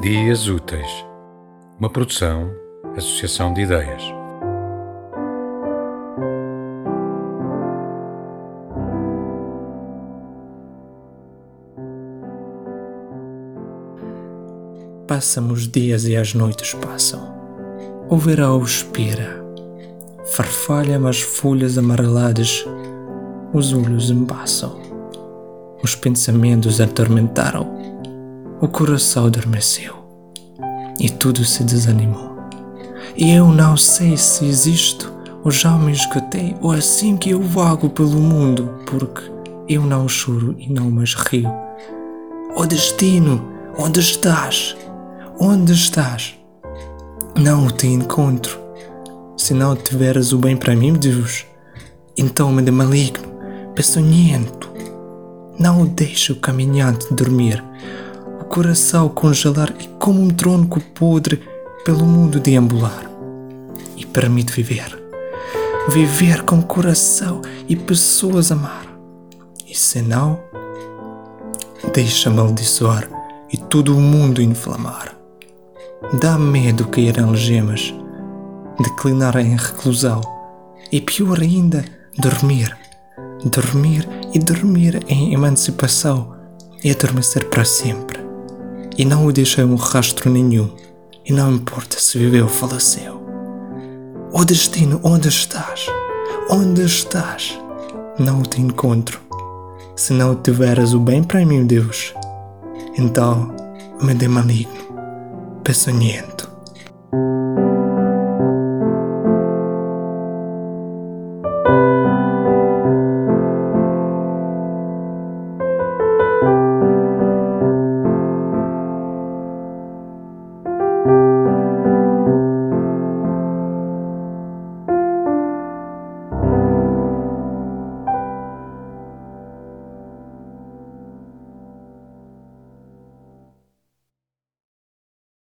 Dias Úteis, uma produção, associação de ideias. Passam os dias e as noites passam. O verão expira. Farfalham as folhas amareladas. Os olhos embaçam. Os pensamentos atormentaram o coração adormeceu e tudo se desanimou. E eu não sei se existo ou já me esgotei ou assim que eu vago pelo mundo, porque eu não choro e não mais rio. O destino, onde estás? Onde estás? Não te encontro. Se não tiveres o bem para mim, Deus, então me de maligno, peçonhento. Não o deixo caminhante dormir, coração congelar e como um tronco podre pelo mundo deambular. E permite viver. Viver com coração e pessoas amar. E se não, deixa amaldiçoar e todo o mundo inflamar. Dá medo cair em algemas, declinar em reclusão e pior ainda, dormir. Dormir e dormir em emancipação e adormecer para sempre e não o deixei um rastro nenhum, e não importa se viveu ou faleceu. O destino, onde estás? Onde estás? Não te encontro. Se não tiveres o bem para mim, Deus, então me dê maligno, peçonhento.